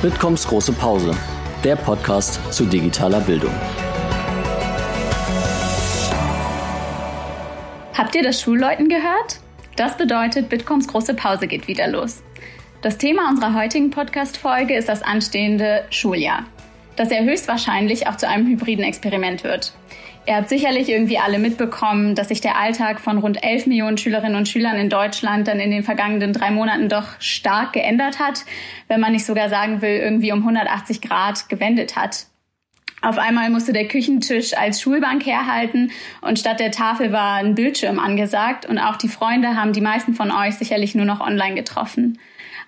Bitkoms große Pause, der Podcast zu digitaler Bildung. Habt ihr das Schulleuten gehört? Das bedeutet, Bitkoms große Pause geht wieder los. Das Thema unserer heutigen Podcast-Folge ist das anstehende Schuljahr, das ja höchstwahrscheinlich auch zu einem hybriden Experiment wird. Ihr habt sicherlich irgendwie alle mitbekommen, dass sich der Alltag von rund 11 Millionen Schülerinnen und Schülern in Deutschland dann in den vergangenen drei Monaten doch stark geändert hat, wenn man nicht sogar sagen will, irgendwie um 180 Grad gewendet hat. Auf einmal musste der Küchentisch als Schulbank herhalten und statt der Tafel war ein Bildschirm angesagt und auch die Freunde haben die meisten von euch sicherlich nur noch online getroffen.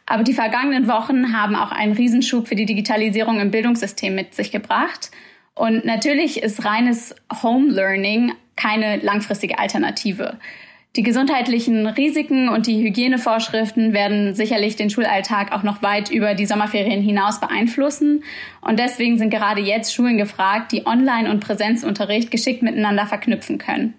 Aber die vergangenen Wochen haben auch einen Riesenschub für die Digitalisierung im Bildungssystem mit sich gebracht. Und natürlich ist reines Home Learning keine langfristige Alternative. Die gesundheitlichen Risiken und die Hygienevorschriften werden sicherlich den Schulalltag auch noch weit über die Sommerferien hinaus beeinflussen. Und deswegen sind gerade jetzt Schulen gefragt, die Online- und Präsenzunterricht geschickt miteinander verknüpfen können.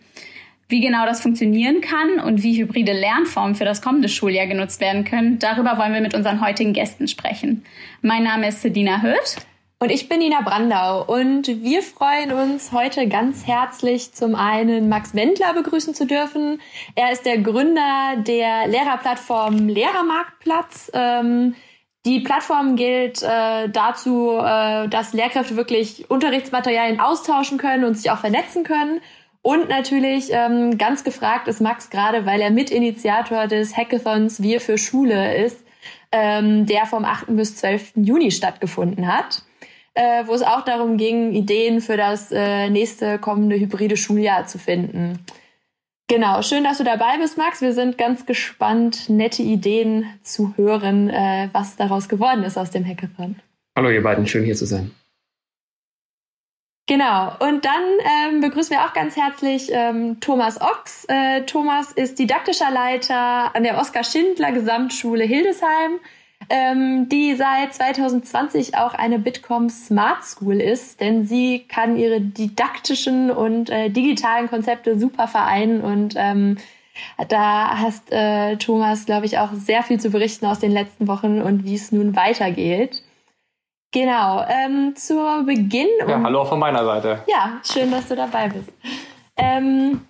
Wie genau das funktionieren kann und wie hybride Lernformen für das kommende Schuljahr genutzt werden können, darüber wollen wir mit unseren heutigen Gästen sprechen. Mein Name ist Sedina Hürt. Und ich bin Nina Brandau und wir freuen uns heute ganz herzlich zum einen Max Wendler begrüßen zu dürfen. Er ist der Gründer der Lehrerplattform Lehrermarktplatz. Ähm, die Plattform gilt äh, dazu, äh, dass Lehrkräfte wirklich Unterrichtsmaterialien austauschen können und sich auch vernetzen können. Und natürlich ähm, ganz gefragt ist Max gerade, weil er Mitinitiator des Hackathons Wir für Schule ist, ähm, der vom 8. bis 12. Juni stattgefunden hat äh, wo es auch darum ging, Ideen für das äh, nächste kommende hybride Schuljahr zu finden. Genau, schön, dass du dabei bist, Max. Wir sind ganz gespannt, nette Ideen zu hören, äh, was daraus geworden ist aus dem Hackathon. Hallo ihr beiden, schön hier zu sein. Genau, und dann ähm, begrüßen wir auch ganz herzlich ähm, Thomas Ochs. Äh, Thomas ist didaktischer Leiter an der Oskar Schindler Gesamtschule Hildesheim ähm, die seit 2020 auch eine Bitkom Smart School ist, denn sie kann ihre didaktischen und äh, digitalen Konzepte super vereinen und ähm, da hast äh, Thomas, glaube ich, auch sehr viel zu berichten aus den letzten Wochen und wie es nun weitergeht. Genau, ähm, zu Beginn. Ja, hallo auch von meiner Seite. Ja, schön, dass du dabei bist. Ähm,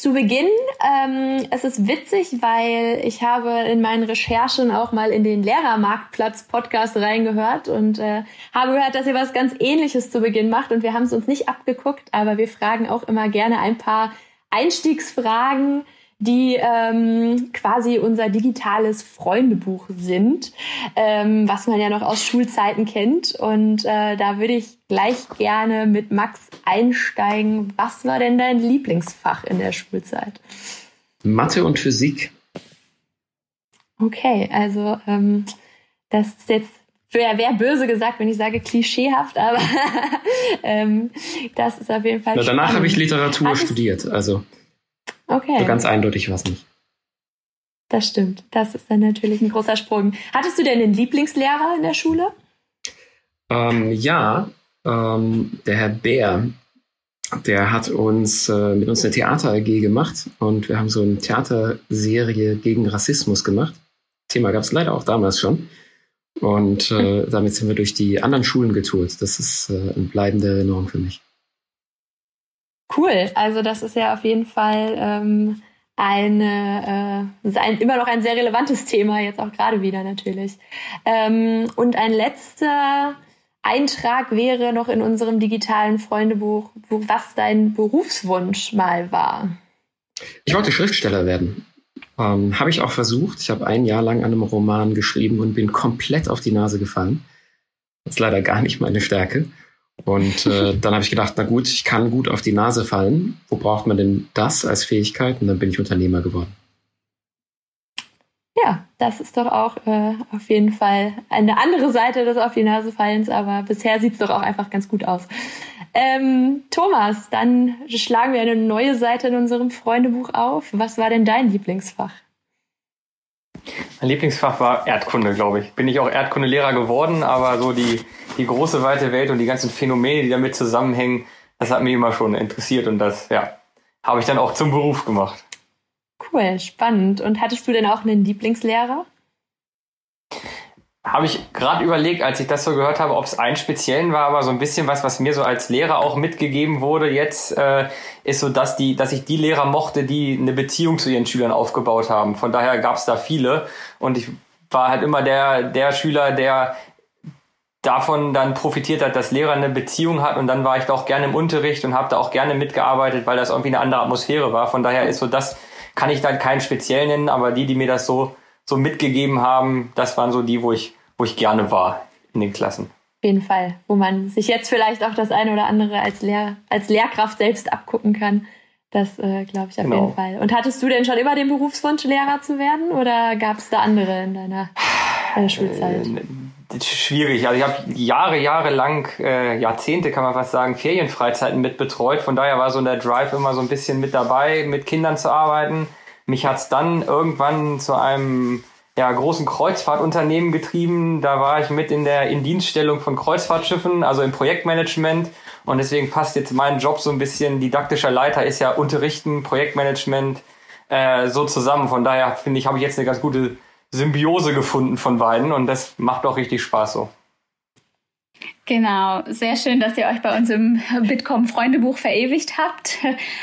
zu Beginn, ähm, es ist witzig, weil ich habe in meinen Recherchen auch mal in den Lehrermarktplatz-Podcast reingehört und äh, habe gehört, dass ihr was ganz Ähnliches zu Beginn macht und wir haben es uns nicht abgeguckt, aber wir fragen auch immer gerne ein paar Einstiegsfragen, die ähm, quasi unser digitales Freundebuch sind, ähm, was man ja noch aus Schulzeiten kennt. Und äh, da würde ich gleich gerne mit Max einsteigen. Was war denn dein Lieblingsfach in der Schulzeit? Mathe und Physik. Okay, also ähm, das ist jetzt wäre wär böse gesagt, wenn ich sage klischeehaft, aber ähm, das ist auf jeden Fall. Na, danach habe ich Literatur Hattest studiert, also Okay. So ganz eindeutig war es nicht. Das stimmt. Das ist dann natürlich ein großer Sprung. Hattest du denn einen Lieblingslehrer in der Schule? Ähm, ja, ähm, der Herr Bär, der hat uns äh, mit uns eine Theater AG gemacht und wir haben so eine Theaterserie gegen Rassismus gemacht. Thema gab es leider auch damals schon. Und äh, damit sind wir durch die anderen Schulen getourt. Das ist äh, eine bleibende Erinnerung für mich. Cool. Also das ist ja auf jeden Fall ähm, eine, äh, ein, immer noch ein sehr relevantes Thema, jetzt auch gerade wieder natürlich. Ähm, und ein letzter Eintrag wäre noch in unserem digitalen Freundebuch, was dein Berufswunsch mal war. Ich wollte Schriftsteller werden. Ähm, habe ich auch versucht. Ich habe ein Jahr lang an einem Roman geschrieben und bin komplett auf die Nase gefallen. Das ist leider gar nicht meine Stärke. Und äh, dann habe ich gedacht, na gut, ich kann gut auf die Nase fallen. Wo braucht man denn das als Fähigkeit? Und dann bin ich Unternehmer geworden. Ja, das ist doch auch äh, auf jeden Fall eine andere Seite des Auf die Nase fallens, aber bisher sieht es doch auch einfach ganz gut aus. Ähm, Thomas, dann schlagen wir eine neue Seite in unserem Freundebuch auf. Was war denn dein Lieblingsfach? Mein Lieblingsfach war Erdkunde, glaube ich. Bin ich auch Erdkundelehrer geworden, aber so die, die große weite Welt und die ganzen Phänomene, die damit zusammenhängen, das hat mich immer schon interessiert und das, ja, habe ich dann auch zum Beruf gemacht. Cool, spannend. Und hattest du denn auch einen Lieblingslehrer? habe ich gerade überlegt, als ich das so gehört habe, ob es einen speziellen war, aber so ein bisschen was, was mir so als Lehrer auch mitgegeben wurde jetzt, äh, ist so, dass die, dass ich die Lehrer mochte, die eine Beziehung zu ihren Schülern aufgebaut haben. Von daher gab es da viele und ich war halt immer der, der Schüler, der davon dann profitiert hat, dass Lehrer eine Beziehung hat und dann war ich da auch gerne im Unterricht und habe da auch gerne mitgearbeitet, weil das irgendwie eine andere Atmosphäre war. Von daher ist so das, kann ich dann keinen speziell nennen, aber die, die mir das so so mitgegeben haben, das waren so die, wo ich, wo ich gerne war in den Klassen. Auf jeden Fall, wo man sich jetzt vielleicht auch das eine oder andere als, Lehr als Lehrkraft selbst abgucken kann. Das äh, glaube ich auf genau. jeden Fall. Und hattest du denn schon immer den Berufswunsch, Lehrer zu werden oder gab es da andere in deiner, deiner Schulzeit? Äh, schwierig. Also ich habe Jahre, Jahre lang, äh, Jahrzehnte kann man fast sagen, Ferienfreizeiten mit betreut. Von daher war so der Drive immer so ein bisschen mit dabei, mit Kindern zu arbeiten. Mich hat's dann irgendwann zu einem ja, großen Kreuzfahrtunternehmen getrieben. Da war ich mit in der Indienststellung von Kreuzfahrtschiffen, also im Projektmanagement. Und deswegen passt jetzt mein Job so ein bisschen, didaktischer Leiter ist ja Unterrichten, Projektmanagement äh, so zusammen. Von daher finde ich, habe ich jetzt eine ganz gute Symbiose gefunden von beiden und das macht auch richtig Spaß so. Genau, sehr schön, dass ihr euch bei uns im Bitkom Freundebuch verewigt habt.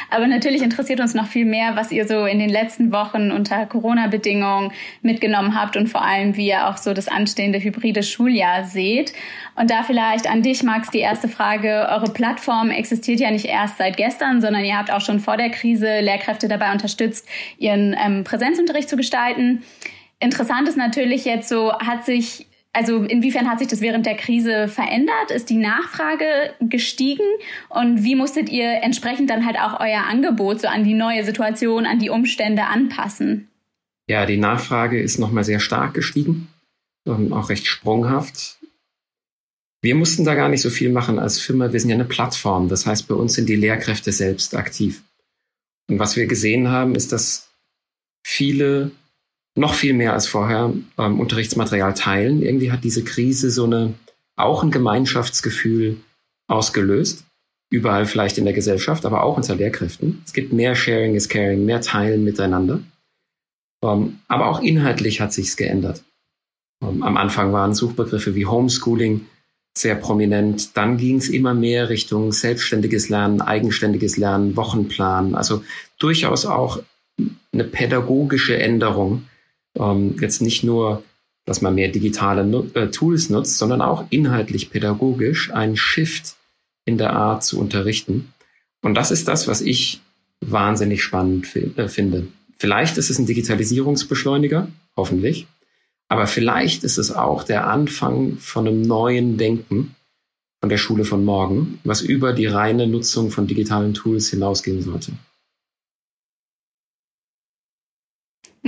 Aber natürlich interessiert uns noch viel mehr, was ihr so in den letzten Wochen unter Corona-Bedingungen mitgenommen habt und vor allem, wie ihr auch so das anstehende hybride Schuljahr seht. Und da vielleicht an dich, Max, die erste Frage. Eure Plattform existiert ja nicht erst seit gestern, sondern ihr habt auch schon vor der Krise Lehrkräfte dabei unterstützt, ihren ähm, Präsenzunterricht zu gestalten. Interessant ist natürlich jetzt so, hat sich also inwiefern hat sich das während der Krise verändert? Ist die Nachfrage gestiegen? Und wie musstet ihr entsprechend dann halt auch euer Angebot so an die neue Situation, an die Umstände anpassen? Ja, die Nachfrage ist nochmal sehr stark gestiegen, auch recht sprunghaft. Wir mussten da gar nicht so viel machen als Firma. Wir sind ja eine Plattform. Das heißt, bei uns sind die Lehrkräfte selbst aktiv. Und was wir gesehen haben, ist, dass viele noch viel mehr als vorher ähm, Unterrichtsmaterial teilen. Irgendwie hat diese Krise so eine, auch ein Gemeinschaftsgefühl ausgelöst. Überall vielleicht in der Gesellschaft, aber auch unter Lehrkräften. Es gibt mehr Sharing is Caring, mehr Teilen miteinander. Ähm, aber auch inhaltlich hat sich's geändert. Ähm, am Anfang waren Suchbegriffe wie Homeschooling sehr prominent. Dann ging es immer mehr Richtung selbstständiges Lernen, eigenständiges Lernen, Wochenplan. Also durchaus auch eine pädagogische Änderung ähm, jetzt nicht nur, dass man mehr digitale nu äh, Tools nutzt, sondern auch inhaltlich pädagogisch einen Shift in der Art zu unterrichten. Und das ist das, was ich wahnsinnig spannend äh, finde. Vielleicht ist es ein Digitalisierungsbeschleuniger, hoffentlich. Aber vielleicht ist es auch der Anfang von einem neuen Denken von der Schule von morgen, was über die reine Nutzung von digitalen Tools hinausgehen sollte.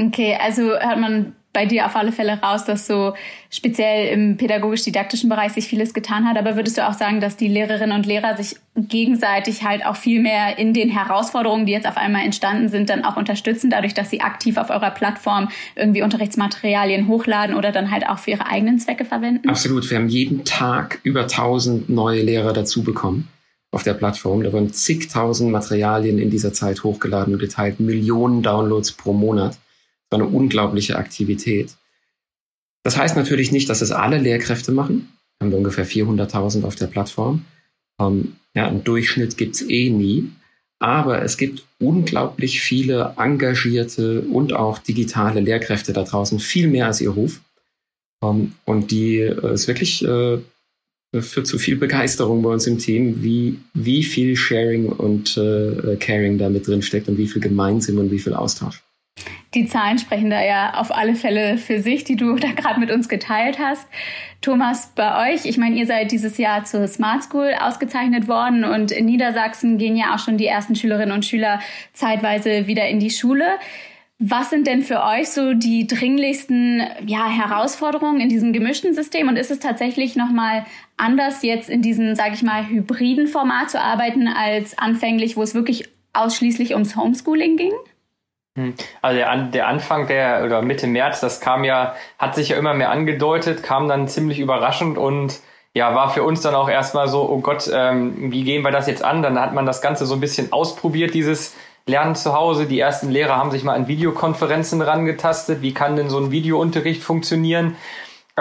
Okay, also hört man bei dir auf alle Fälle raus, dass so speziell im pädagogisch-didaktischen Bereich sich vieles getan hat. Aber würdest du auch sagen, dass die Lehrerinnen und Lehrer sich gegenseitig halt auch viel mehr in den Herausforderungen, die jetzt auf einmal entstanden sind, dann auch unterstützen, dadurch, dass sie aktiv auf eurer Plattform irgendwie Unterrichtsmaterialien hochladen oder dann halt auch für ihre eigenen Zwecke verwenden? Absolut. Wir haben jeden Tag über 1000 neue Lehrer dazu bekommen auf der Plattform. Da wurden zigtausend Materialien in dieser Zeit hochgeladen und geteilt, Millionen Downloads pro Monat war eine unglaubliche Aktivität. Das heißt natürlich nicht, dass es alle Lehrkräfte machen. Wir haben ungefähr 400.000 auf der Plattform. Ähm, ja, einen Durchschnitt gibt's eh nie. Aber es gibt unglaublich viele engagierte und auch digitale Lehrkräfte da draußen, viel mehr als ihr Ruf. Ähm, und die äh, ist wirklich äh, führt zu viel Begeisterung bei uns im Team, wie, wie viel Sharing und äh, Caring da mit drin steckt und wie viel Gemeinsinn und wie viel Austausch. Die Zahlen sprechen da ja auf alle Fälle für sich, die du da gerade mit uns geteilt hast. Thomas, bei euch, ich meine, ihr seid dieses Jahr zur Smart School ausgezeichnet worden und in Niedersachsen gehen ja auch schon die ersten Schülerinnen und Schüler zeitweise wieder in die Schule. Was sind denn für euch so die dringlichsten ja, Herausforderungen in diesem gemischten System? Und ist es tatsächlich nochmal anders, jetzt in diesem, sage ich mal, hybriden Format zu arbeiten, als anfänglich, wo es wirklich ausschließlich ums Homeschooling ging? Hm. Also der, der Anfang der oder Mitte März, das kam ja, hat sich ja immer mehr angedeutet, kam dann ziemlich überraschend und ja, war für uns dann auch erstmal so, oh Gott, ähm, wie gehen wir das jetzt an? Dann hat man das Ganze so ein bisschen ausprobiert, dieses Lernen zu Hause. Die ersten Lehrer haben sich mal an Videokonferenzen rangetastet. Wie kann denn so ein Videounterricht funktionieren?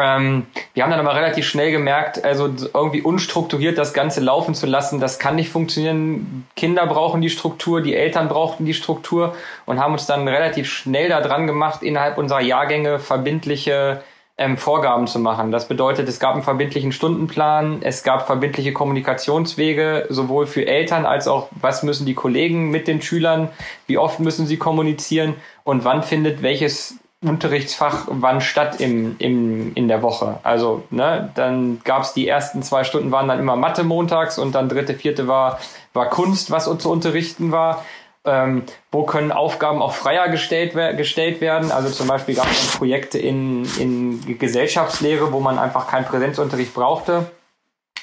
Ähm, wir haben dann aber relativ schnell gemerkt, also irgendwie unstrukturiert das Ganze laufen zu lassen, das kann nicht funktionieren. Kinder brauchen die Struktur, die Eltern brauchten die Struktur und haben uns dann relativ schnell daran gemacht, innerhalb unserer Jahrgänge verbindliche ähm, Vorgaben zu machen. Das bedeutet, es gab einen verbindlichen Stundenplan, es gab verbindliche Kommunikationswege, sowohl für Eltern als auch, was müssen die Kollegen mit den Schülern, wie oft müssen sie kommunizieren und wann findet welches Unterrichtsfach wann statt im, im, in der Woche. Also, ne, dann gab's die ersten zwei Stunden waren dann immer Mathe montags und dann dritte, vierte war, war Kunst, was zu unterrichten war. Ähm, wo können Aufgaben auch freier gestellt, gestellt werden? Also zum Beispiel gab es Projekte in, in Gesellschaftslehre, wo man einfach keinen Präsenzunterricht brauchte.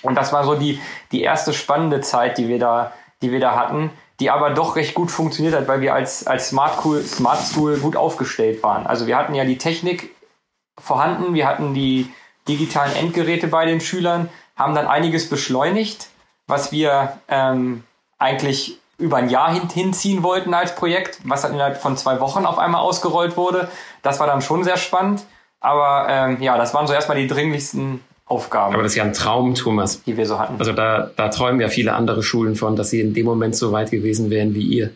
Und das war so die, die erste spannende Zeit, die wir da, die wir da hatten die aber doch recht gut funktioniert hat, weil wir als, als Smart, School, Smart School gut aufgestellt waren. Also wir hatten ja die Technik vorhanden, wir hatten die digitalen Endgeräte bei den Schülern, haben dann einiges beschleunigt, was wir ähm, eigentlich über ein Jahr hin, hinziehen wollten als Projekt, was dann innerhalb von zwei Wochen auf einmal ausgerollt wurde. Das war dann schon sehr spannend. Aber ähm, ja, das waren so erstmal die dringlichsten Aufgaben. Aber das ist ja ein Traum, Thomas. Die wir so hatten. Also da, da träumen ja viele andere Schulen von, dass sie in dem Moment so weit gewesen wären wie ihr.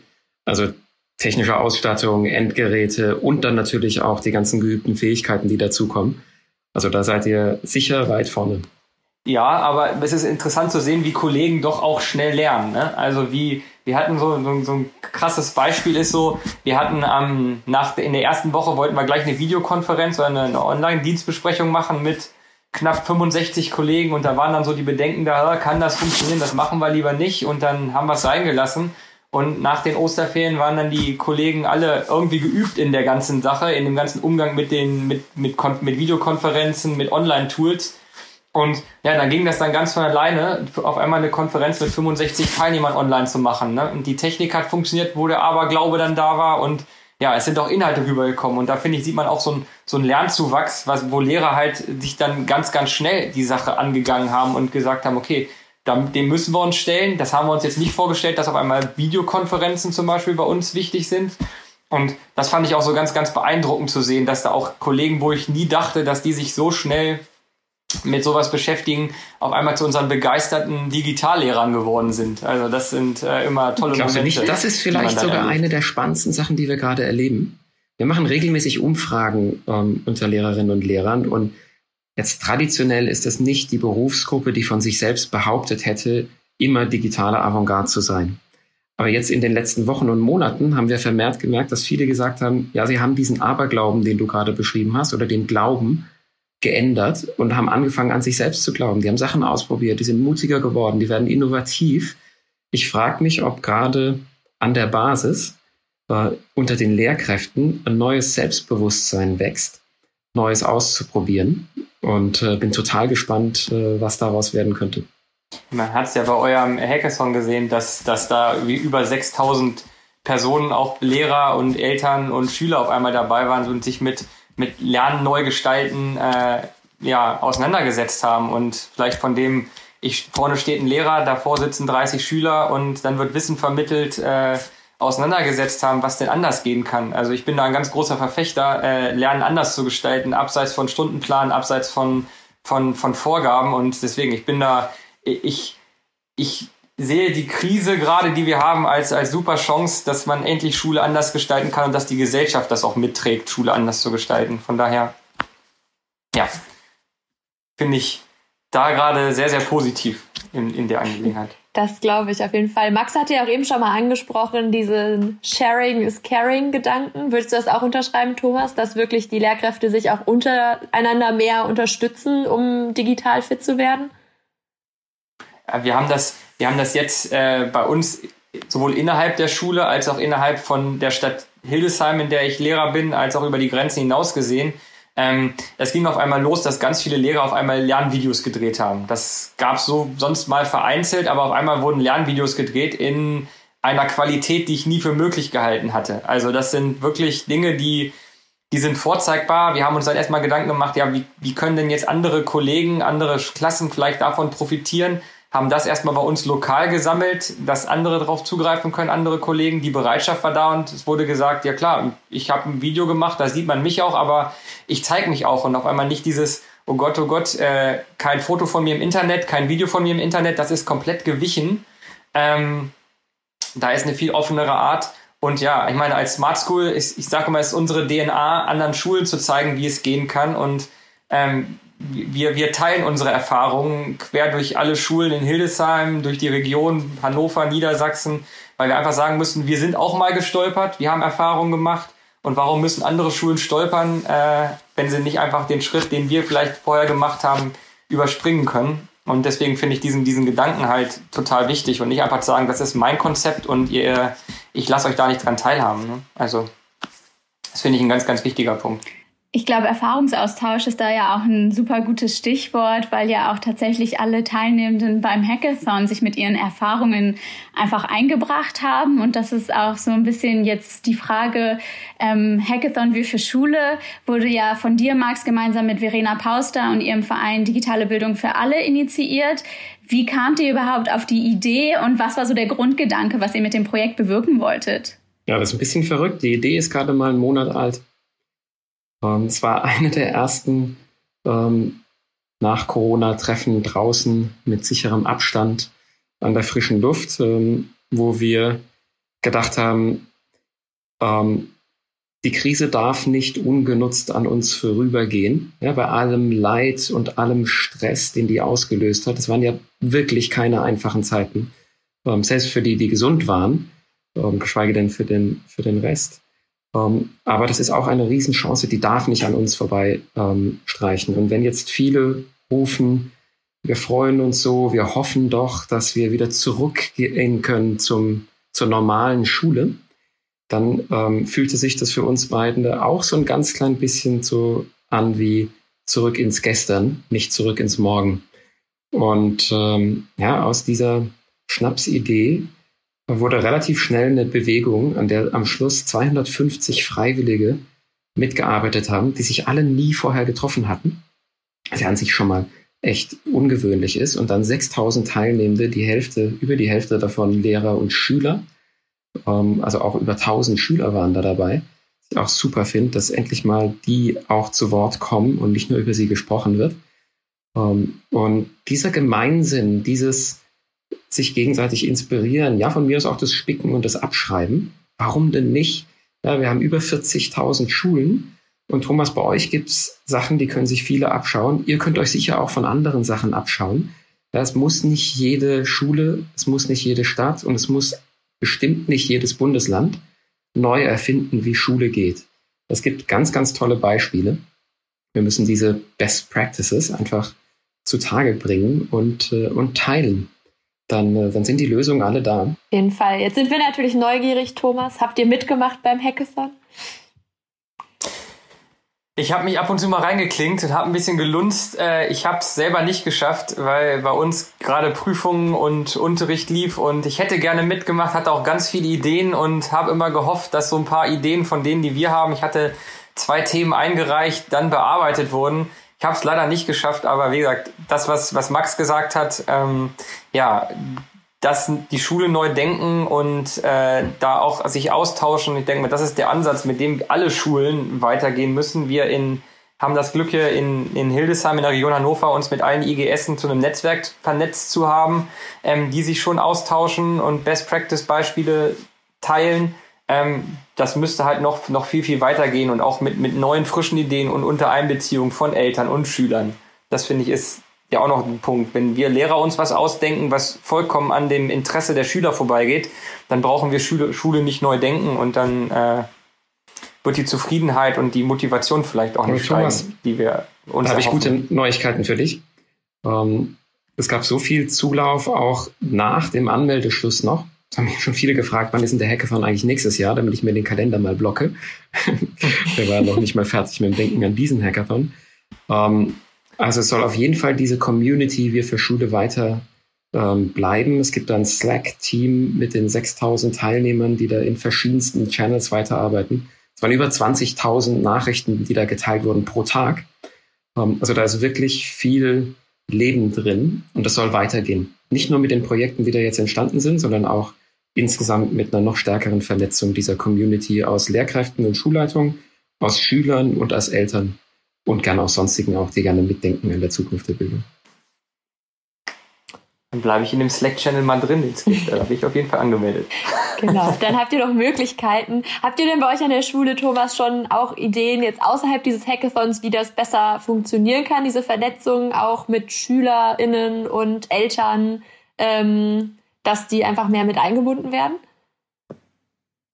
Also technische Ausstattung, Endgeräte und dann natürlich auch die ganzen geübten Fähigkeiten, die dazukommen. Also da seid ihr sicher weit vorne. Ja, aber es ist interessant zu sehen, wie Kollegen doch auch schnell lernen. Ne? Also wie wir hatten so, so, so, ein krasses Beispiel ist so, wir hatten ähm, nach in der ersten Woche wollten wir gleich eine Videokonferenz oder eine, eine Online-Dienstbesprechung machen mit knapp 65 Kollegen und da waren dann so die Bedenken da, kann das funktionieren, das machen wir lieber nicht und dann haben wir es sein gelassen. Und nach den Osterferien waren dann die Kollegen alle irgendwie geübt in der ganzen Sache, in dem ganzen Umgang mit den, mit, mit, mit Videokonferenzen, mit Online-Tools. Und ja, dann ging das dann ganz von alleine, auf einmal eine Konferenz mit 65 Teilnehmern online zu machen. Ne? Und die Technik hat funktioniert, wo der Aberglaube dann da war und ja, es sind auch Inhalte rübergekommen und da finde ich, sieht man auch so ein, so Lernzuwachs, was, wo Lehrer halt sich dann ganz, ganz schnell die Sache angegangen haben und gesagt haben, okay, dem müssen wir uns stellen. Das haben wir uns jetzt nicht vorgestellt, dass auf einmal Videokonferenzen zum Beispiel bei uns wichtig sind. Und das fand ich auch so ganz, ganz beeindruckend zu sehen, dass da auch Kollegen, wo ich nie dachte, dass die sich so schnell mit sowas beschäftigen, auf einmal zu unseren begeisterten Digitallehrern geworden sind. Also das sind äh, immer tolle Glaubst Momente. Nicht, das ist vielleicht sogar erlebt. eine der spannendsten Sachen, die wir gerade erleben. Wir machen regelmäßig Umfragen ähm, unter Lehrerinnen und Lehrern und jetzt traditionell ist es nicht die Berufsgruppe, die von sich selbst behauptet hätte, immer digitale Avantgarde zu sein. Aber jetzt in den letzten Wochen und Monaten haben wir vermehrt gemerkt, dass viele gesagt haben, ja, sie haben diesen Aberglauben, den du gerade beschrieben hast, oder den Glauben, geändert und haben angefangen, an sich selbst zu glauben. Die haben Sachen ausprobiert, die sind mutiger geworden, die werden innovativ. Ich frage mich, ob gerade an der Basis äh, unter den Lehrkräften ein neues Selbstbewusstsein wächst, Neues auszuprobieren und äh, bin total gespannt, äh, was daraus werden könnte. Man hat es ja bei eurem Hackathon gesehen, dass, dass da über 6000 Personen, auch Lehrer und Eltern und Schüler auf einmal dabei waren und sich mit mit Lernen neu gestalten äh, ja, auseinandergesetzt haben und vielleicht von dem, ich vorne steht ein Lehrer, davor sitzen 30 Schüler und dann wird Wissen vermittelt, äh, auseinandergesetzt haben, was denn anders gehen kann. Also ich bin da ein ganz großer Verfechter, äh, Lernen anders zu gestalten, abseits von Stundenplan, abseits von, von, von Vorgaben und deswegen, ich bin da, ich, ich sehe die Krise gerade, die wir haben, als, als super Chance, dass man endlich Schule anders gestalten kann und dass die Gesellschaft das auch mitträgt, Schule anders zu gestalten. Von daher, ja, finde ich da gerade sehr, sehr positiv in, in der Angelegenheit. Das glaube ich auf jeden Fall. Max hatte ja auch eben schon mal angesprochen, diesen Sharing is Caring Gedanken. Würdest du das auch unterschreiben, Thomas, dass wirklich die Lehrkräfte sich auch untereinander mehr unterstützen, um digital fit zu werden? Wir haben das wir haben das jetzt äh, bei uns sowohl innerhalb der Schule als auch innerhalb von der Stadt Hildesheim, in der ich Lehrer bin, als auch über die Grenzen hinaus gesehen. Ähm, es ging auf einmal los, dass ganz viele Lehrer auf einmal Lernvideos gedreht haben. Das gab es so sonst mal vereinzelt, aber auf einmal wurden Lernvideos gedreht in einer Qualität, die ich nie für möglich gehalten hatte. Also das sind wirklich Dinge, die, die sind vorzeigbar. Wir haben uns dann erstmal Gedanken gemacht, ja, wie, wie können denn jetzt andere Kollegen, andere Klassen vielleicht davon profitieren? Haben das erstmal bei uns lokal gesammelt, dass andere darauf zugreifen können, andere Kollegen. Die Bereitschaft war da und es wurde gesagt, ja klar, ich habe ein Video gemacht, da sieht man mich auch, aber ich zeige mich auch und auf einmal nicht dieses, oh Gott, oh Gott, äh, kein Foto von mir im Internet, kein Video von mir im Internet, das ist komplett gewichen. Ähm, da ist eine viel offenere Art. Und ja, ich meine, als Smart School, ist, ich sage immer, ist unsere DNA, anderen Schulen zu zeigen, wie es gehen kann. Und ähm, wir, wir teilen unsere Erfahrungen quer durch alle Schulen in Hildesheim, durch die Region Hannover, Niedersachsen, weil wir einfach sagen müssen, wir sind auch mal gestolpert, wir haben Erfahrungen gemacht. Und warum müssen andere Schulen stolpern, äh, wenn sie nicht einfach den Schritt, den wir vielleicht vorher gemacht haben, überspringen können? Und deswegen finde ich diesen, diesen Gedanken halt total wichtig und nicht einfach zu sagen, das ist mein Konzept und ihr, ich lasse euch da nicht dran teilhaben. Ne? Also, das finde ich ein ganz, ganz wichtiger Punkt. Ich glaube, Erfahrungsaustausch ist da ja auch ein super gutes Stichwort, weil ja auch tatsächlich alle Teilnehmenden beim Hackathon sich mit ihren Erfahrungen einfach eingebracht haben. Und das ist auch so ein bisschen jetzt die Frage, ähm, Hackathon wie für Schule wurde ja von dir, Max, gemeinsam mit Verena Pauster und ihrem Verein Digitale Bildung für alle initiiert. Wie kamt ihr überhaupt auf die Idee und was war so der Grundgedanke, was ihr mit dem Projekt bewirken wolltet? Ja, das ist ein bisschen verrückt. Die Idee ist gerade mal einen Monat alt. Ähm, es war eine der ersten ähm, nach Corona-Treffen draußen mit sicherem Abstand an der frischen Luft, ähm, wo wir gedacht haben, ähm, die Krise darf nicht ungenutzt an uns vorübergehen. Ja, bei allem Leid und allem Stress, den die ausgelöst hat. Es waren ja wirklich keine einfachen Zeiten. Ähm, selbst für die, die gesund waren, ähm, geschweige denn für den, für den Rest. Ähm, aber das ist auch eine Riesenchance, die darf nicht an uns vorbei ähm, streichen. Und wenn jetzt viele rufen, wir freuen uns so, wir hoffen doch, dass wir wieder zurückgehen können zum, zur normalen Schule, dann ähm, fühlte sich das für uns beiden auch so ein ganz klein bisschen so an wie zurück ins Gestern, nicht zurück ins Morgen. Und ähm, ja, aus dieser Schnapsidee wurde relativ schnell eine Bewegung, an der am Schluss 250 Freiwillige mitgearbeitet haben, die sich alle nie vorher getroffen hatten. Was ja an sich schon mal echt ungewöhnlich ist. Und dann 6000 Teilnehmende, die Hälfte, über die Hälfte davon Lehrer und Schüler. Ähm, also auch über 1000 Schüler waren da dabei. Ich auch super finde, dass endlich mal die auch zu Wort kommen und nicht nur über sie gesprochen wird. Ähm, und dieser Gemeinsinn, dieses, sich gegenseitig inspirieren. Ja, von mir ist auch das Spicken und das Abschreiben. Warum denn nicht? Ja, wir haben über 40.000 Schulen und Thomas, bei euch gibt's Sachen, die können sich viele abschauen. Ihr könnt euch sicher auch von anderen Sachen abschauen. Ja, es muss nicht jede Schule, es muss nicht jede Stadt und es muss bestimmt nicht jedes Bundesland neu erfinden, wie Schule geht. Es gibt ganz, ganz tolle Beispiele. Wir müssen diese Best Practices einfach zutage bringen und, äh, und teilen dann, äh, dann sind die Lösungen alle da. Auf jeden Fall. Jetzt sind wir natürlich neugierig, Thomas. Habt ihr mitgemacht beim Hackathon? Ich habe mich ab und zu mal reingeklinkt und habe ein bisschen gelunzt. Äh, ich habe es selber nicht geschafft, weil bei uns gerade Prüfungen und Unterricht lief und ich hätte gerne mitgemacht, hatte auch ganz viele Ideen und habe immer gehofft, dass so ein paar Ideen von denen, die wir haben, ich hatte zwei Themen eingereicht, dann bearbeitet wurden. Ich habe es leider nicht geschafft, aber wie gesagt, das, was, was Max gesagt hat, ähm, ja, dass die Schule neu denken und äh, da auch sich austauschen. Ich denke mal, das ist der Ansatz, mit dem alle Schulen weitergehen müssen. Wir in, haben das Glück hier in, in Hildesheim in der Region Hannover uns mit allen IGSen zu einem Netzwerk vernetzt zu haben, ähm, die sich schon austauschen und Best Practice Beispiele teilen. Ähm, das müsste halt noch, noch viel, viel weitergehen und auch mit, mit neuen, frischen Ideen und unter Einbeziehung von Eltern und Schülern. Das finde ich ist ja auch noch ein Punkt. Wenn wir Lehrer uns was ausdenken, was vollkommen an dem Interesse der Schüler vorbeigeht, dann brauchen wir Schule, Schule nicht neu denken und dann äh, wird die Zufriedenheit und die Motivation vielleicht auch nicht steigen, die wir uns Da habe ich gute Neuigkeiten für dich. Ähm, es gab so viel Zulauf auch nach dem Anmeldeschluss noch. Das haben mich schon viele gefragt, wann ist denn der Hackathon eigentlich nächstes Jahr, damit ich mir den Kalender mal blocke. der war noch nicht mal fertig mit dem Denken an diesen Hackathon. Ähm, also es soll auf jeden Fall diese Community wir für Schule weiter ähm, bleiben. Es gibt ein Slack-Team mit den 6000 Teilnehmern, die da in verschiedensten Channels weiterarbeiten. Es waren über 20.000 Nachrichten, die da geteilt wurden pro Tag. Ähm, also da ist wirklich viel Leben drin und das soll weitergehen. Nicht nur mit den Projekten, die da jetzt entstanden sind, sondern auch insgesamt mit einer noch stärkeren Vernetzung dieser Community aus Lehrkräften und Schulleitungen, aus Schülern und aus Eltern. und gerne auch sonstigen auch, die gerne mitdenken an der Zukunft der Bildung. Dann bleibe ich in dem Slack-Channel mal drin, den es gibt. Da habe ich auf jeden Fall angemeldet. Genau, dann habt ihr noch Möglichkeiten. Habt ihr denn bei euch an der Schule, Thomas, schon auch Ideen jetzt außerhalb dieses Hackathons, wie das besser funktionieren kann, diese Vernetzung auch mit SchülerInnen und Eltern, ähm, dass die einfach mehr mit eingebunden werden?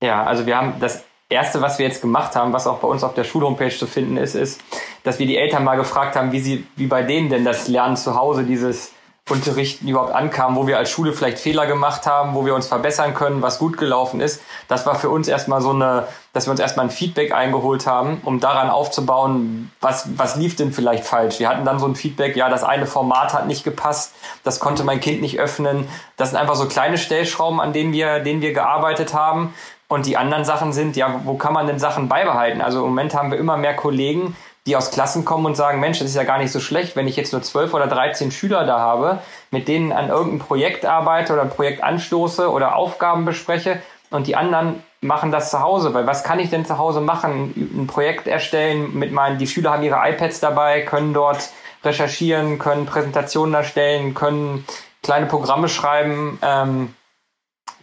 Ja, also wir haben das Erste, was wir jetzt gemacht haben, was auch bei uns auf der Schulhomepage zu finden ist, ist, dass wir die Eltern mal gefragt haben, wie sie, wie bei denen denn das Lernen zu Hause, dieses Unterrichten überhaupt ankam, wo wir als Schule vielleicht Fehler gemacht haben, wo wir uns verbessern können, was gut gelaufen ist. Das war für uns erstmal so eine, dass wir uns erstmal ein Feedback eingeholt haben, um daran aufzubauen, was, was lief denn vielleicht falsch. Wir hatten dann so ein Feedback, ja, das eine Format hat nicht gepasst, das konnte mein Kind nicht öffnen. Das sind einfach so kleine Stellschrauben, an denen wir, denen wir gearbeitet haben. Und die anderen Sachen sind, ja, wo kann man denn Sachen beibehalten? Also im Moment haben wir immer mehr Kollegen, die aus Klassen kommen und sagen, Mensch, das ist ja gar nicht so schlecht, wenn ich jetzt nur zwölf oder dreizehn Schüler da habe, mit denen an irgendeinem Projekt arbeite oder ein Projekt anstoße oder Aufgaben bespreche und die anderen machen das zu Hause, weil was kann ich denn zu Hause machen? Ein Projekt erstellen mit meinen, die Schüler haben ihre iPads dabei, können dort recherchieren, können Präsentationen erstellen, können kleine Programme schreiben, ähm,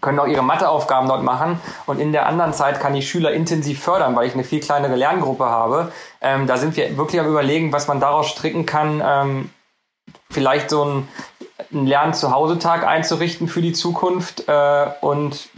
können auch ihre Matheaufgaben dort machen und in der anderen Zeit kann ich Schüler intensiv fördern, weil ich eine viel kleinere Lerngruppe habe. Ähm, da sind wir wirklich am überlegen, was man daraus stricken kann, ähm, vielleicht so ein, einen Lernen-zu-Hause-Tag einzurichten für die Zukunft äh, und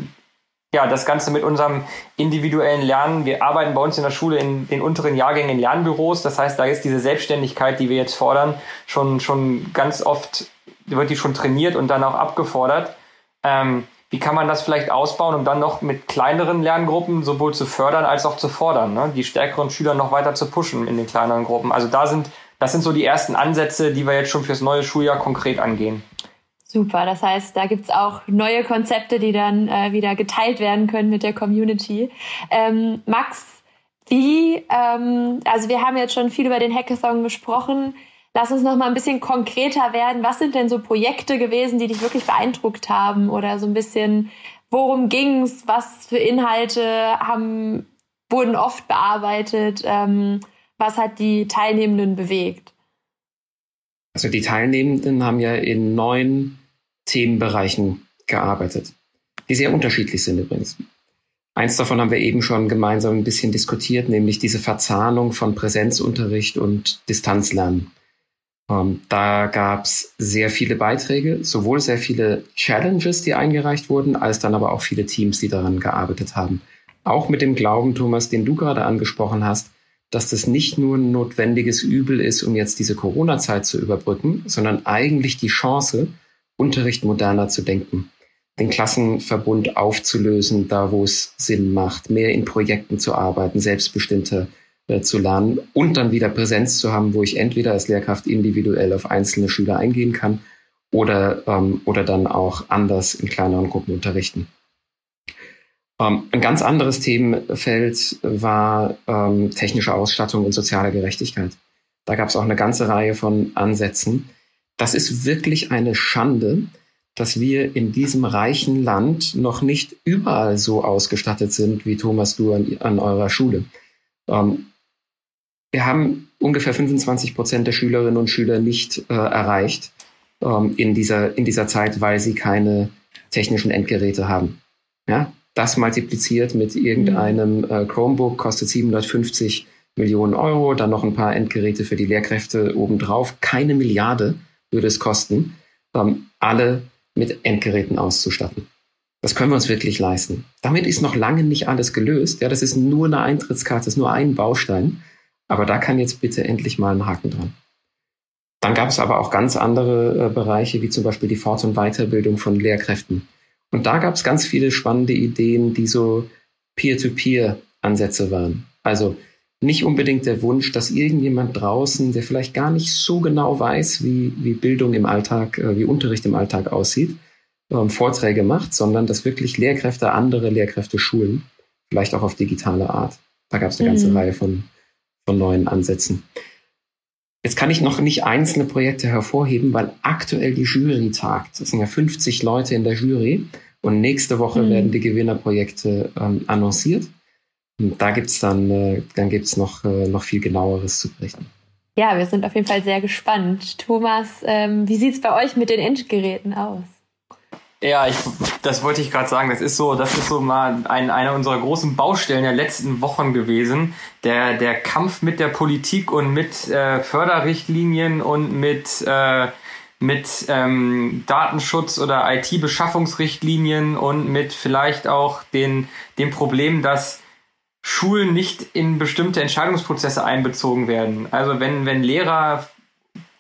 ja, das Ganze mit unserem individuellen Lernen. Wir arbeiten bei uns in der Schule in den unteren Jahrgängen in Lernbüros. Das heißt, da ist diese Selbstständigkeit, die wir jetzt fordern, schon, schon ganz oft, wird die schon trainiert und dann auch abgefordert. Ähm, wie kann man das vielleicht ausbauen, um dann noch mit kleineren Lerngruppen sowohl zu fördern als auch zu fordern, ne? die stärkeren Schüler noch weiter zu pushen in den kleineren Gruppen. Also da sind, das sind so die ersten Ansätze, die wir jetzt schon fürs neue Schuljahr konkret angehen. Super, das heißt, da gibt's auch neue Konzepte, die dann äh, wieder geteilt werden können mit der Community. Ähm, Max, wie, ähm, also wir haben jetzt schon viel über den Hackathon gesprochen. Lass uns noch mal ein bisschen konkreter werden. Was sind denn so Projekte gewesen, die dich wirklich beeindruckt haben? Oder so ein bisschen, worum ging's? Was für Inhalte haben, wurden oft bearbeitet? Ähm, was hat die Teilnehmenden bewegt? Also die Teilnehmenden haben ja in neun Themenbereichen gearbeitet, die sehr unterschiedlich sind übrigens. Eins davon haben wir eben schon gemeinsam ein bisschen diskutiert, nämlich diese Verzahnung von Präsenzunterricht und Distanzlernen. Ähm, da gab es sehr viele Beiträge, sowohl sehr viele Challenges, die eingereicht wurden, als dann aber auch viele Teams, die daran gearbeitet haben. Auch mit dem Glauben, Thomas, den du gerade angesprochen hast, dass das nicht nur ein notwendiges Übel ist, um jetzt diese Corona-Zeit zu überbrücken, sondern eigentlich die Chance, Unterricht moderner zu denken, den Klassenverbund aufzulösen, da wo es Sinn macht, mehr in Projekten zu arbeiten, selbstbestimmter äh, zu lernen und dann wieder Präsenz zu haben, wo ich entweder als Lehrkraft individuell auf einzelne Schüler eingehen kann oder, ähm, oder dann auch anders in kleineren Gruppen unterrichten. Ähm, ein ganz anderes Themenfeld war ähm, technische Ausstattung und soziale Gerechtigkeit. Da gab es auch eine ganze Reihe von Ansätzen. Das ist wirklich eine Schande, dass wir in diesem reichen Land noch nicht überall so ausgestattet sind wie Thomas du an, an eurer Schule. Ähm, wir haben ungefähr 25 Prozent der Schülerinnen und Schüler nicht äh, erreicht ähm, in, dieser, in dieser Zeit, weil sie keine technischen Endgeräte haben. Ja? Das multipliziert mit irgendeinem mhm. äh, Chromebook kostet 750 Millionen Euro, dann noch ein paar Endgeräte für die Lehrkräfte obendrauf. Keine Milliarde würde es kosten, ähm, alle mit Endgeräten auszustatten. Das können wir uns wirklich leisten. Damit ist noch lange nicht alles gelöst. Ja, das ist nur eine Eintrittskarte, das ist nur ein Baustein. Aber da kann jetzt bitte endlich mal ein Haken dran. Dann gab es aber auch ganz andere äh, Bereiche, wie zum Beispiel die Fort- und Weiterbildung von Lehrkräften. Und da gab es ganz viele spannende Ideen, die so Peer-to-Peer-Ansätze waren. Also nicht unbedingt der Wunsch, dass irgendjemand draußen, der vielleicht gar nicht so genau weiß, wie, wie Bildung im Alltag, äh, wie Unterricht im Alltag aussieht, ähm, Vorträge macht, sondern dass wirklich Lehrkräfte andere Lehrkräfte schulen, vielleicht auch auf digitale Art. Da gab es eine mhm. ganze Reihe von von neuen Ansätzen. Jetzt kann ich noch nicht einzelne Projekte hervorheben, weil aktuell die Jury tagt. Es sind ja 50 Leute in der Jury und nächste Woche mhm. werden die Gewinnerprojekte ähm, annonciert. Und da gibt's dann, äh, dann gibt's noch, äh, noch viel genaueres zu berichten. Ja, wir sind auf jeden Fall sehr gespannt. Thomas, ähm, wie sieht's bei euch mit den Endgeräten aus? Ja, ich, das wollte ich gerade sagen. Das ist so, das ist so mal ein, eine unserer großen Baustellen der letzten Wochen gewesen. Der, der Kampf mit der Politik und mit äh, Förderrichtlinien und mit, äh, mit ähm, Datenschutz oder IT-Beschaffungsrichtlinien und mit vielleicht auch den, dem Problem, dass Schulen nicht in bestimmte Entscheidungsprozesse einbezogen werden. Also wenn, wenn Lehrer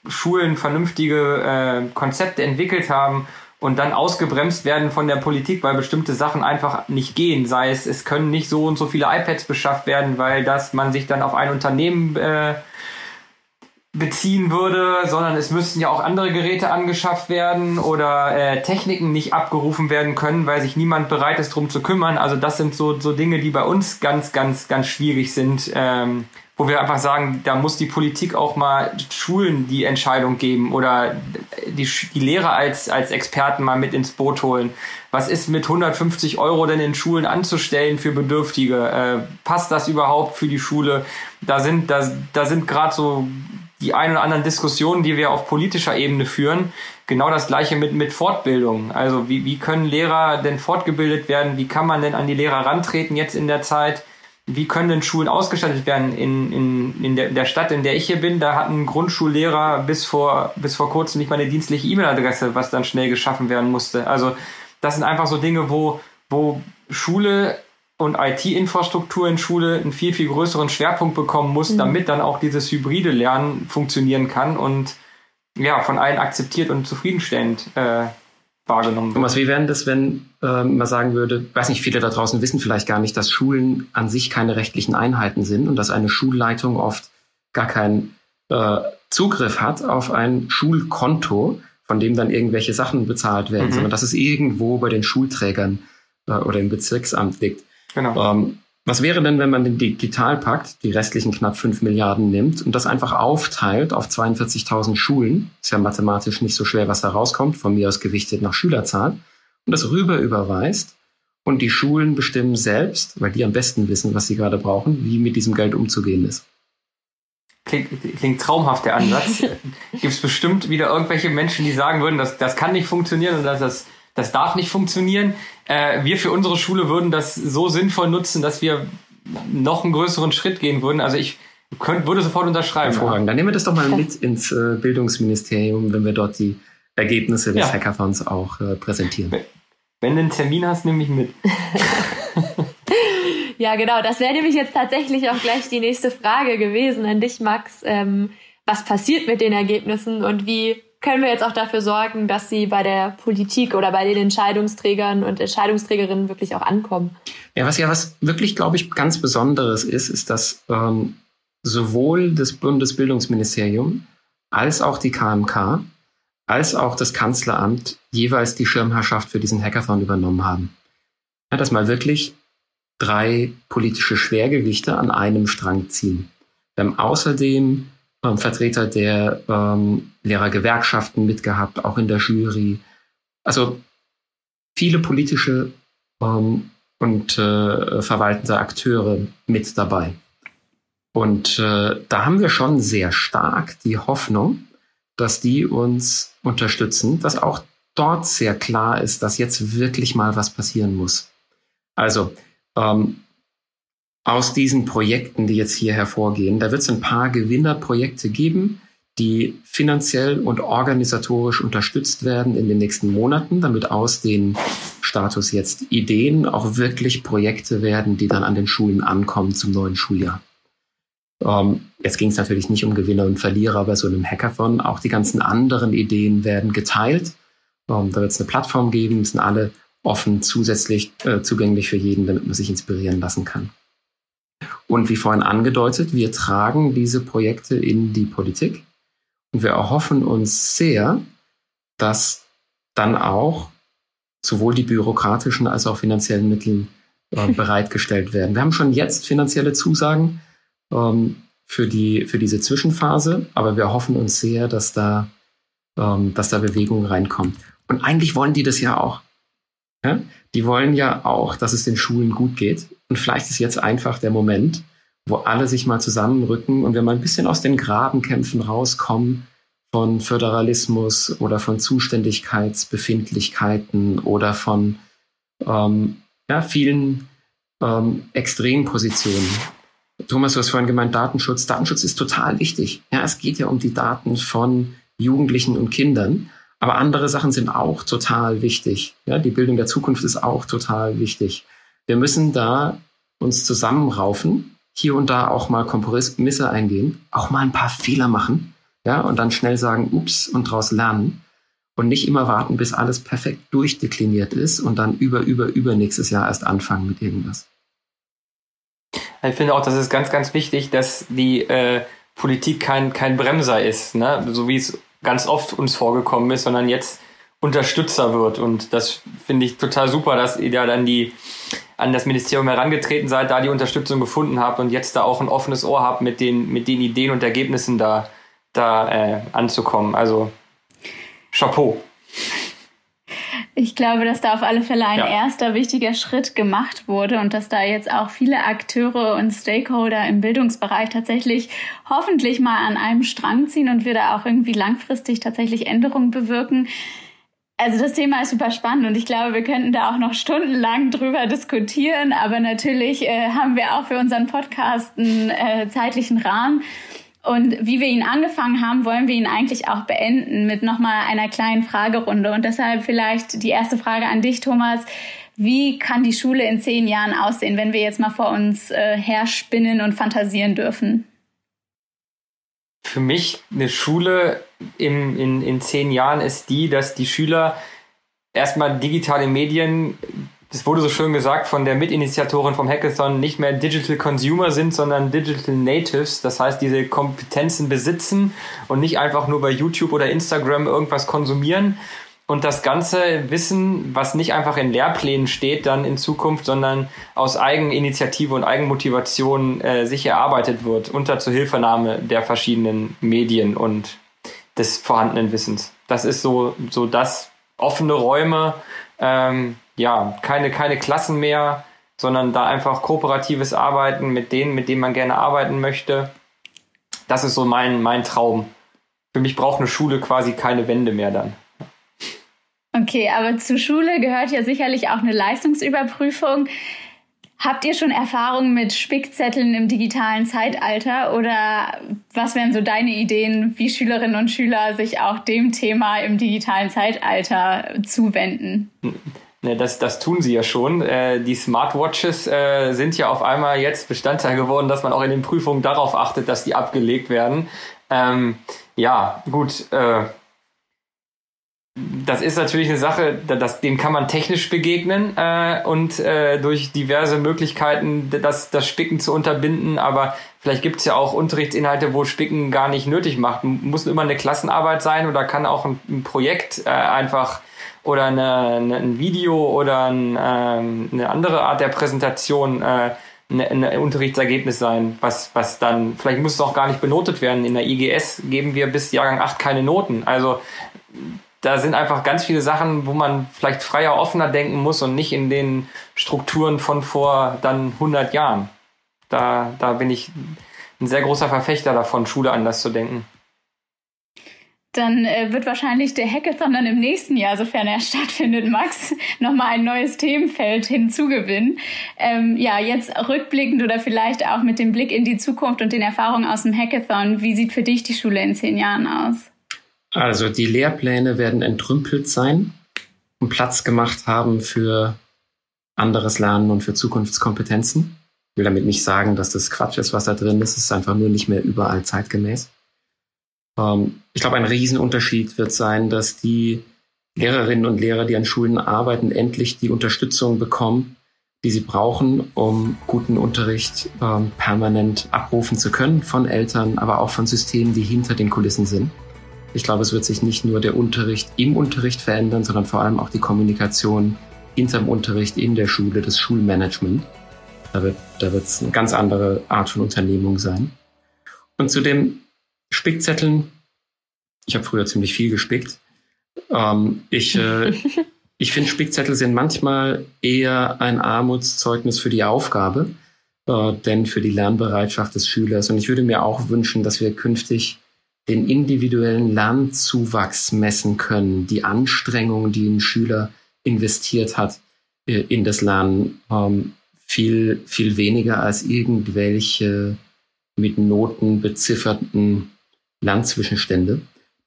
Schulen vernünftige äh, Konzepte entwickelt haben und dann ausgebremst werden von der Politik, weil bestimmte Sachen einfach nicht gehen. Sei es, es können nicht so und so viele iPads beschafft werden, weil das man sich dann auf ein Unternehmen äh, beziehen würde, sondern es müssten ja auch andere Geräte angeschafft werden oder äh, Techniken nicht abgerufen werden können, weil sich niemand bereit ist, drum zu kümmern. Also das sind so, so Dinge, die bei uns ganz, ganz, ganz schwierig sind, ähm, wo wir einfach sagen, da muss die Politik auch mal Schulen die Entscheidung geben oder die, die Lehrer als, als Experten mal mit ins Boot holen. Was ist mit 150 Euro denn in Schulen anzustellen für Bedürftige? Äh, passt das überhaupt für die Schule? Da sind, da, da sind gerade so die ein oder anderen Diskussionen, die wir auf politischer Ebene führen, genau das gleiche mit, mit Fortbildung. Also wie, wie können Lehrer denn fortgebildet werden? Wie kann man denn an die Lehrer rantreten jetzt in der Zeit? Wie können denn Schulen ausgestattet werden? In, in, in, der, in der Stadt, in der ich hier bin, da hatten Grundschullehrer bis vor, bis vor kurzem nicht mal eine dienstliche E-Mail-Adresse, was dann schnell geschaffen werden musste. Also das sind einfach so Dinge, wo, wo Schule und IT-Infrastruktur in Schule einen viel, viel größeren Schwerpunkt bekommen muss, mhm. damit dann auch dieses hybride Lernen funktionieren kann und ja, von allen akzeptiert und zufriedenstellend äh, wahrgenommen wird. Thomas, wie wäre das, wenn äh, man sagen würde, weiß nicht, viele da draußen wissen vielleicht gar nicht, dass Schulen an sich keine rechtlichen Einheiten sind und dass eine Schulleitung oft gar keinen äh, Zugriff hat auf ein Schulkonto, von dem dann irgendwelche Sachen bezahlt werden, mhm. sondern dass es irgendwo bei den Schulträgern äh, oder im Bezirksamt liegt. Genau. Ähm, was wäre denn, wenn man den Digitalpakt, die restlichen knapp 5 Milliarden nimmt und das einfach aufteilt auf 42.000 Schulen? Ist ja mathematisch nicht so schwer, was da rauskommt, von mir aus gewichtet nach Schülerzahl. Und das rüber überweist und die Schulen bestimmen selbst, weil die am besten wissen, was sie gerade brauchen, wie mit diesem Geld umzugehen ist. Klingt, klingt traumhaft, der Ansatz. Gibt es bestimmt wieder irgendwelche Menschen, die sagen würden, dass das kann nicht funktionieren und dass das das darf nicht funktionieren. Äh, wir für unsere Schule würden das so sinnvoll nutzen, dass wir noch einen größeren Schritt gehen würden. Also ich könnt, würde sofort unterschreiben. Hervorragend. Dann nehmen wir das doch mal mit ins äh, Bildungsministerium, wenn wir dort die Ergebnisse des ja. Hackathons auch äh, präsentieren. Wenn du einen Termin hast, nehme ich mit. ja, genau. Das wäre nämlich jetzt tatsächlich auch gleich die nächste Frage gewesen an dich, Max. Ähm, was passiert mit den Ergebnissen und wie können wir jetzt auch dafür sorgen, dass sie bei der Politik oder bei den Entscheidungsträgern und Entscheidungsträgerinnen wirklich auch ankommen. Ja, was ja was wirklich, glaube ich, ganz Besonderes ist, ist, dass ähm, sowohl das Bundesbildungsministerium als auch die KMK als auch das Kanzleramt jeweils die Schirmherrschaft für diesen Hackathon übernommen haben. Ja, dass mal wirklich drei politische Schwergewichte an einem Strang ziehen. Wir haben außerdem ähm, Vertreter der ähm, Lehrergewerkschaften mitgehabt, auch in der Jury. Also viele politische ähm, und äh, verwaltende Akteure mit dabei. Und äh, da haben wir schon sehr stark die Hoffnung, dass die uns unterstützen, dass auch dort sehr klar ist, dass jetzt wirklich mal was passieren muss. Also ähm, aus diesen Projekten, die jetzt hier hervorgehen. Da wird es ein paar Gewinnerprojekte geben, die finanziell und organisatorisch unterstützt werden in den nächsten Monaten, damit aus den Status jetzt Ideen auch wirklich Projekte werden, die dann an den Schulen ankommen zum neuen Schuljahr. Ähm, jetzt ging es natürlich nicht um Gewinner und Verlierer bei so einem Hackathon. Auch die ganzen anderen Ideen werden geteilt. Ähm, da wird es eine Plattform geben, sind alle offen zusätzlich äh, zugänglich für jeden, damit man sich inspirieren lassen kann. Und wie vorhin angedeutet, wir tragen diese Projekte in die Politik und wir erhoffen uns sehr, dass dann auch sowohl die bürokratischen als auch finanziellen Mittel äh, bereitgestellt werden. Wir haben schon jetzt finanzielle Zusagen ähm, für, die, für diese Zwischenphase, aber wir hoffen uns sehr, dass da, ähm, dass da Bewegung reinkommt. Und eigentlich wollen die das ja auch. Ja? Die wollen ja auch, dass es den Schulen gut geht. Und vielleicht ist jetzt einfach der Moment, wo alle sich mal zusammenrücken und wir mal ein bisschen aus den Grabenkämpfen rauskommen von Föderalismus oder von Zuständigkeitsbefindlichkeiten oder von ähm, ja, vielen ähm, Extrempositionen. Thomas, du hast vorhin gemeint, Datenschutz. Datenschutz ist total wichtig. Ja, es geht ja um die Daten von Jugendlichen und Kindern. Aber andere Sachen sind auch total wichtig. Ja, die Bildung der Zukunft ist auch total wichtig. Wir müssen da uns zusammenraufen, hier und da auch mal Kompromisse eingehen, auch mal ein paar Fehler machen, ja, und dann schnell sagen, ups, und daraus lernen und nicht immer warten, bis alles perfekt durchdekliniert ist und dann über, über, über nächstes Jahr erst anfangen mit irgendwas. Ich finde auch, das ist ganz, ganz wichtig, dass die äh, Politik kein, kein Bremser ist, ne? so wie es ganz oft uns vorgekommen ist, sondern jetzt Unterstützer wird. Und das finde ich total super, dass ihr da dann die an das Ministerium herangetreten seid, da die Unterstützung gefunden habt und jetzt da auch ein offenes Ohr habt, mit den, mit den Ideen und Ergebnissen da, da äh, anzukommen. Also Chapeau. Ich glaube, dass da auf alle Fälle ein ja. erster wichtiger Schritt gemacht wurde und dass da jetzt auch viele Akteure und Stakeholder im Bildungsbereich tatsächlich hoffentlich mal an einem Strang ziehen und wir da auch irgendwie langfristig tatsächlich Änderungen bewirken. Also das Thema ist super spannend und ich glaube, wir könnten da auch noch stundenlang drüber diskutieren, aber natürlich äh, haben wir auch für unseren Podcast einen äh, zeitlichen Rahmen. Und wie wir ihn angefangen haben, wollen wir ihn eigentlich auch beenden mit nochmal einer kleinen Fragerunde. Und deshalb vielleicht die erste Frage an dich, Thomas. Wie kann die Schule in zehn Jahren aussehen, wenn wir jetzt mal vor uns äh, herspinnen und fantasieren dürfen? Für mich eine Schule in, in, in zehn Jahren ist die, dass die Schüler erstmal digitale Medien das wurde so schön gesagt von der Mitinitiatorin vom Hackathon, nicht mehr Digital Consumer sind, sondern Digital Natives. Das heißt, diese Kompetenzen besitzen und nicht einfach nur bei YouTube oder Instagram irgendwas konsumieren. Und das ganze Wissen, was nicht einfach in Lehrplänen steht, dann in Zukunft, sondern aus Eigeninitiative und Eigenmotivation äh, sich erarbeitet wird, unter Zuhilfenahme der verschiedenen Medien und des vorhandenen Wissens. Das ist so, so das offene Räume, ähm, ja, keine, keine Klassen mehr, sondern da einfach kooperatives Arbeiten mit denen, mit denen man gerne arbeiten möchte. Das ist so mein, mein Traum. Für mich braucht eine Schule quasi keine Wände mehr dann. Okay, aber zur Schule gehört ja sicherlich auch eine Leistungsüberprüfung. Habt ihr schon Erfahrungen mit Spickzetteln im digitalen Zeitalter oder was wären so deine Ideen, wie Schülerinnen und Schüler sich auch dem Thema im digitalen Zeitalter zuwenden? Ne, das, das tun sie ja schon. Äh, die Smartwatches äh, sind ja auf einmal jetzt Bestandteil geworden, dass man auch in den Prüfungen darauf achtet, dass die abgelegt werden. Ähm, ja, gut. Äh, das ist natürlich eine Sache, das, dem kann man technisch begegnen äh, und äh, durch diverse Möglichkeiten das, das Spicken zu unterbinden. Aber vielleicht gibt es ja auch Unterrichtsinhalte, wo Spicken gar nicht nötig macht. Muss immer eine Klassenarbeit sein oder kann auch ein, ein Projekt äh, einfach oder eine, eine, ein Video oder ein, ähm, eine andere Art der Präsentation äh, ein Unterrichtsergebnis sein, was, was dann, vielleicht muss es auch gar nicht benotet werden. In der IGS geben wir bis Jahrgang 8 keine Noten. Also da sind einfach ganz viele Sachen, wo man vielleicht freier, offener denken muss und nicht in den Strukturen von vor dann 100 Jahren. Da, da bin ich ein sehr großer Verfechter davon, Schule anders zu denken dann äh, wird wahrscheinlich der Hackathon dann im nächsten Jahr, sofern er stattfindet, Max, nochmal ein neues Themenfeld hinzugewinnen. Ähm, ja, jetzt rückblickend oder vielleicht auch mit dem Blick in die Zukunft und den Erfahrungen aus dem Hackathon, wie sieht für dich die Schule in zehn Jahren aus? Also die Lehrpläne werden entrümpelt sein und Platz gemacht haben für anderes Lernen und für Zukunftskompetenzen. Ich will damit nicht sagen, dass das Quatsch ist, was da drin ist. Es ist einfach nur nicht mehr überall zeitgemäß. Ähm, ich glaube, ein Riesenunterschied wird sein, dass die Lehrerinnen und Lehrer, die an Schulen arbeiten, endlich die Unterstützung bekommen, die sie brauchen, um guten Unterricht ähm, permanent abrufen zu können von Eltern, aber auch von Systemen, die hinter den Kulissen sind. Ich glaube, es wird sich nicht nur der Unterricht im Unterricht verändern, sondern vor allem auch die Kommunikation hinterm Unterricht in der Schule, das Schulmanagement. Da wird da wird's eine ganz andere Art von Unternehmung sein. Und zu dem Spickzetteln. Ich habe früher ziemlich viel gespickt. Ähm, ich äh, ich finde, Spickzettel sind manchmal eher ein Armutszeugnis für die Aufgabe. äh, denn für die Lernbereitschaft des Schülers. Und ich würde mir auch wünschen, dass wir künftig den individuellen Lernzuwachs messen können, die Anstrengung, die ein Schüler investiert hat äh, in das Lernen, ähm, viel, viel weniger als irgendwelche mit Noten bezifferten Lernzwischenstände,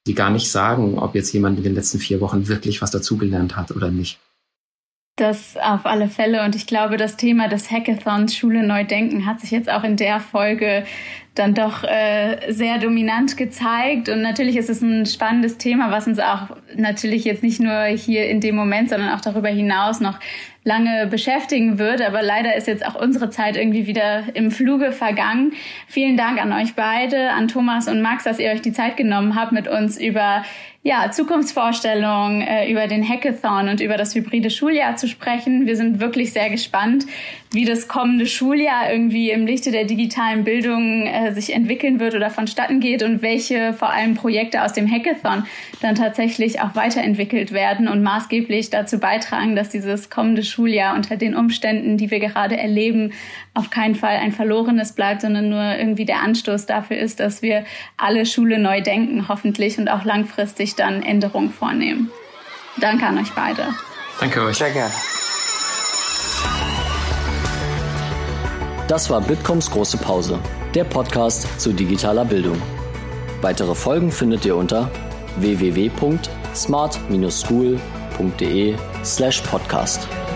die gar nicht sagen, ob jetzt jemand in den letzten vier Wochen wirklich was dazugelernt hat oder nicht. Das auf alle Fälle. Und ich glaube, das Thema des Hackathons Schule neu denken hat sich jetzt auch in der Folge dann doch äh, sehr dominant gezeigt. Und natürlich ist es ein spannendes Thema, was uns auch natürlich jetzt nicht nur hier in dem Moment, sondern auch darüber hinaus noch lange beschäftigen wird. Aber leider ist jetzt auch unsere Zeit irgendwie wieder im Fluge vergangen. Vielen Dank an euch beide, an Thomas und Max, dass ihr euch die Zeit genommen habt, mit uns über ja, Zukunftsvorstellungen, äh, über den Hackathon und über das hybride Schuljahr zu sprechen. Wir sind wirklich sehr gespannt, wie das kommende Schuljahr irgendwie im Lichte der digitalen Bildung äh, sich entwickeln wird oder vonstatten geht und welche vor allem Projekte aus dem Hackathon dann tatsächlich auch weiterentwickelt werden und maßgeblich dazu beitragen, dass dieses kommende Schuljahr unter den Umständen, die wir gerade erleben, auf keinen Fall ein verlorenes bleibt, sondern nur irgendwie der Anstoß dafür ist, dass wir alle Schule neu denken, hoffentlich und auch langfristig dann Änderungen vornehmen. Danke an euch beide. Danke euch. Sehr gerne. Das war Bitkoms große Pause, der Podcast zu digitaler Bildung. Weitere Folgen findet ihr unter www.smart-school.de/podcast.